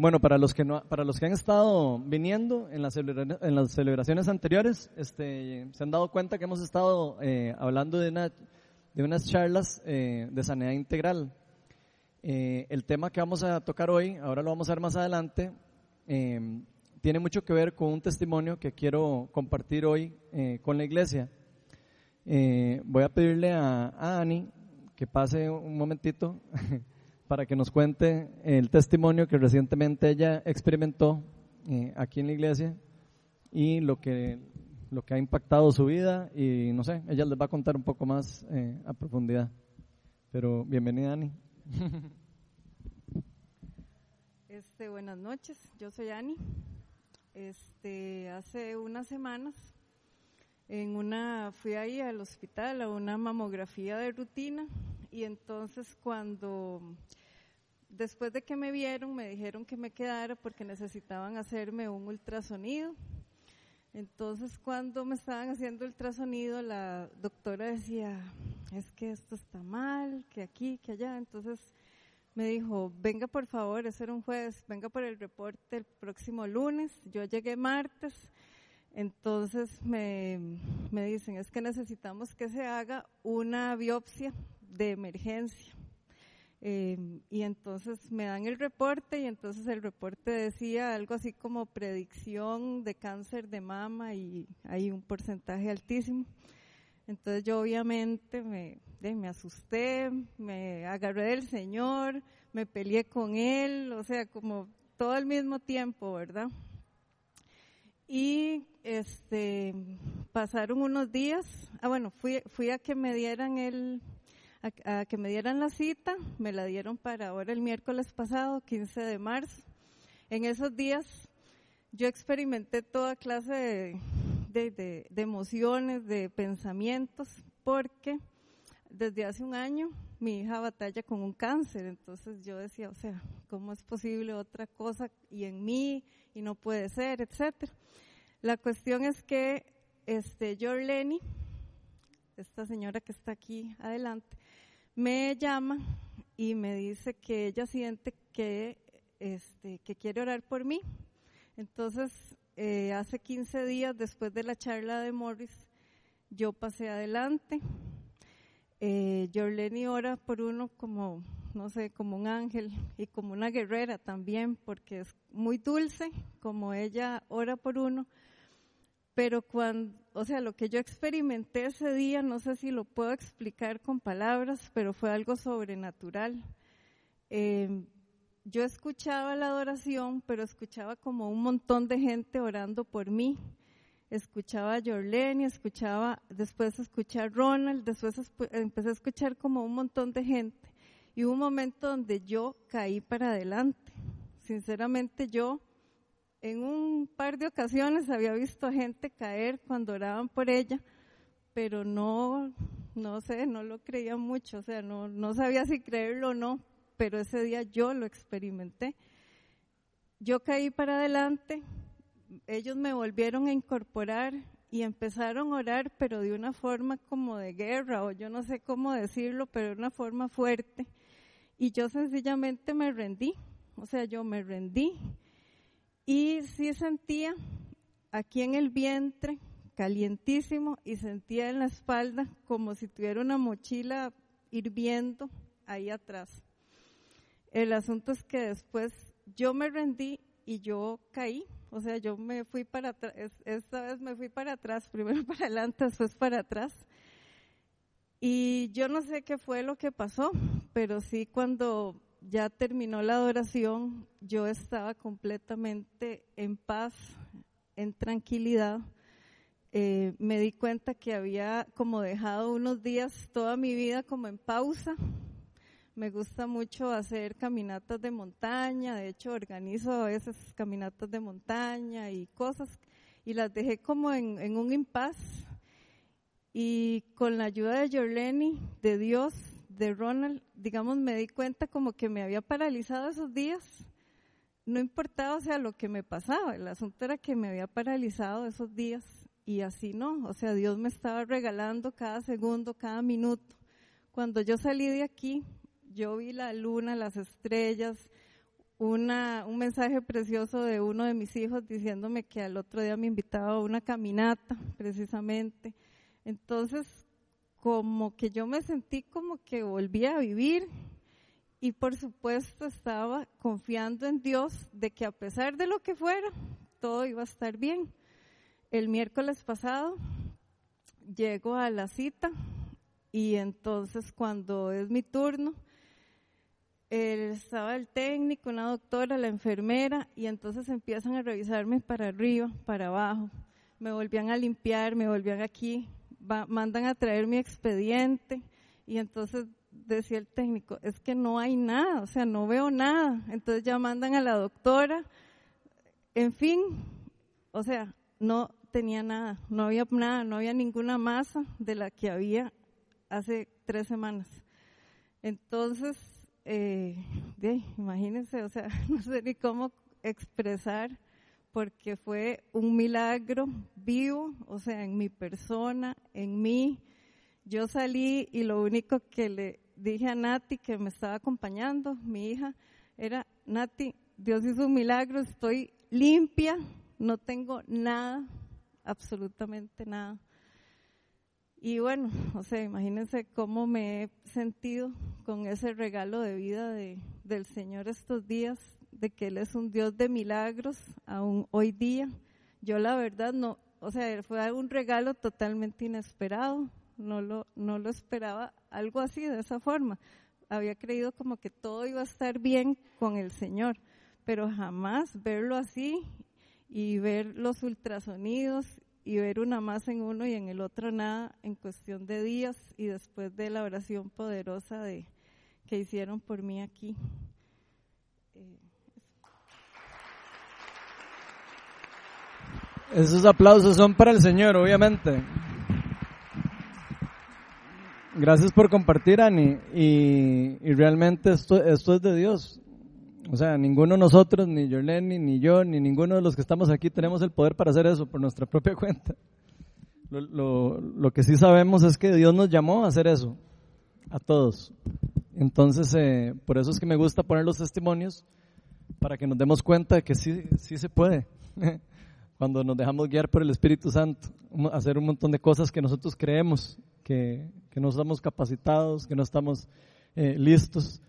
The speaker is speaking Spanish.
Bueno, para los que no, para los que han estado viniendo en las, en las celebraciones anteriores, este, se han dado cuenta que hemos estado eh, hablando de, una, de unas charlas eh, de sanidad integral. Eh, el tema que vamos a tocar hoy, ahora lo vamos a ver más adelante, tiene mucho que ver con un testimonio que quiero compartir hoy con la iglesia. voy a pedirle a, a Ani que pase un momentito. para que nos cuente el testimonio que recientemente ella experimentó eh, aquí en la iglesia y lo que, lo que ha impactado su vida y no sé, ella les va a contar un poco más eh, a profundidad. Pero bienvenida, Ani. Este, buenas noches, yo soy Ani. Este, hace unas semanas en una fui ahí al hospital a una mamografía de rutina y entonces cuando después de que me vieron, me dijeron que me quedara porque necesitaban hacerme un ultrasonido. Entonces, cuando me estaban haciendo ultrasonido, la doctora decía, es que esto está mal, que aquí, que allá. Entonces, me dijo, venga por favor, ese era un jueves, venga por el reporte el próximo lunes. Yo llegué martes. Entonces me, me dicen, es que necesitamos que se haga una biopsia de emergencia. Em, y entonces me dan el reporte y entonces el reporte decía algo así como predicción de cáncer de mama y hay un porcentaje altísimo. Entonces yo obviamente me, me asusté, me agarré del Señor, me peleé con Él, o sea, como todo al mismo tiempo, ¿verdad? Y este, pasaron unos días, ah bueno, fui, fui a que me dieran el, a, que me dieran la cita, me la dieron para ahora el miércoles pasado, 15 de marzo. En esos días yo experimenté toda clase de, de, de, emociones, de pensamientos, porque desde hace un año mi hija batalla con un cáncer, entonces yo decía, o sea, ¿cómo es posible otra cosa y en mí y no puede ser, etcétera? La cuestión es que este Lenny, esta señora que está aquí adelante, me llama y me dice que ella siente que, este, que quiere orar por mí. Entonces, eh, hace 15 días después de la charla de Morris, yo pasé adelante. Eh, Jorleni ora por uno como, no sé, como un ángel y como una guerrera también, porque es muy dulce, como ella ora por uno pero cuando, o sea, lo que yo experimenté ese día, no sé si lo puedo explicar con palabras, pero fue algo sobrenatural. Em, yo escuchaba la adoración, pero escuchaba como un montón de gente orando por mí. Escuchaba a Jorleni, escuchaba, después escuché a Ronald, después empecé a escuchar como un montón de gente. Y hubo un momento donde yo caí para adelante. Sinceramente yo en un par de ocasiones había visto gente caer cuando oraban por ella, pero no, no sé, no lo creía mucho, o sea, no, no sabía si creerlo o no, pero ese día yo lo experimenté. Yo caí para adelante, ellos me volvieron a incorporar y empezaron a orar, pero de una forma como de guerra, o yo no sé cómo decirlo, pero de una forma fuerte. Y yo sencillamente me rendí, o sea, yo me rendí y sí sentía aquí en el vientre calientísimo y sentía en la espalda como si tuviera una mochila hirviendo ahí atrás. El asunto es que después yo me rendí y yo caí, o sea, yo me fui para atrás, esta vez me fui para atrás, primero para adelante, después para atrás. Y yo no sé qué fue lo que pasó, pero sí cuando ya terminó la adoración, yo estaba completamente en paz, en tranquilidad. Eh, me di cuenta que había como dejado unos días toda mi vida como en pausa. Me gusta mucho hacer caminatas de montaña, de hecho organizo a veces caminatas de montaña y cosas, y las dejé como en, en un impas. Y con la ayuda de Jorleni, de Dios, de Ronald, digamos, me di cuenta como que me había paralizado esos días. No importaba, o sea, lo que me pasaba, el asunto era que me había paralizado esos días y así no, o sea, Dios me estaba regalando cada segundo, cada minuto. Cuando yo salí de aquí, yo vi la luna, las estrellas, una, un mensaje precioso de uno de mis hijos diciéndome que al otro día me invitaba a una caminata, precisamente. Entonces, como que yo me sentí como que volvía a vivir y por supuesto estaba confiando en Dios de que a pesar de lo que fuera, todo iba a estar bien. El miércoles pasado llego a la cita y entonces cuando es mi turno, estaba el técnico, una doctora, la enfermera, y entonces empiezan a revisarme para arriba, para abajo. Me volvían a limpiar, me volvían aquí, mandan a traer mi expediente, y entonces decía el técnico, es que no hay nada, o sea, no veo nada. Entonces ya mandan a la doctora, en fin, o sea, no tenía nada, no había nada, no había ninguna masa de la que había hace tres semanas. Entonces, eh, imagínense, o sea, no sé ni cómo expresar, porque fue un milagro vivo, o sea, en mi persona, en mí. Yo salí y lo único que le dije a Nati, que me estaba acompañando, mi hija, era, Nati, Dios hizo un milagro, estoy limpia, no tengo nada, absolutamente nada. Y bueno, o sea, imagínense cómo me he sentido con ese regalo de vida de, del Señor estos días, de que Él es un Dios de milagros, aún hoy día. Yo la verdad no, o sea, fue un regalo totalmente inesperado, no lo, no lo esperaba algo así, de esa forma. Había creído como que todo iba a estar bien con el Señor, pero jamás verlo así y ver los ultrasonidos y ver una más en uno y en el otro nada en cuestión de días y después de la oración poderosa de, que hicieron por mí aquí. Esos aplausos son para el Señor, obviamente. Gracias por compartir, Ani. Y, realmente esto, esto es de Dios. O sea, ninguno de nosotros, ni Jorleni, ni yo, ni ninguno de los que estamos aquí tenemos el poder para hacer eso por nuestra propia cuenta. Lo, lo, que sí sabemos es que Dios nos llamó a hacer eso, a todos. Entonces, eh, por eso es que me gusta poner los testimonios, para que nos demos cuenta de que sí, sí se puede. Cuando nos dejamos guiar por el Espíritu Santo, hacer un montón de cosas que nosotros creemos que, que no estamos capacitados, que no estamos eh, listos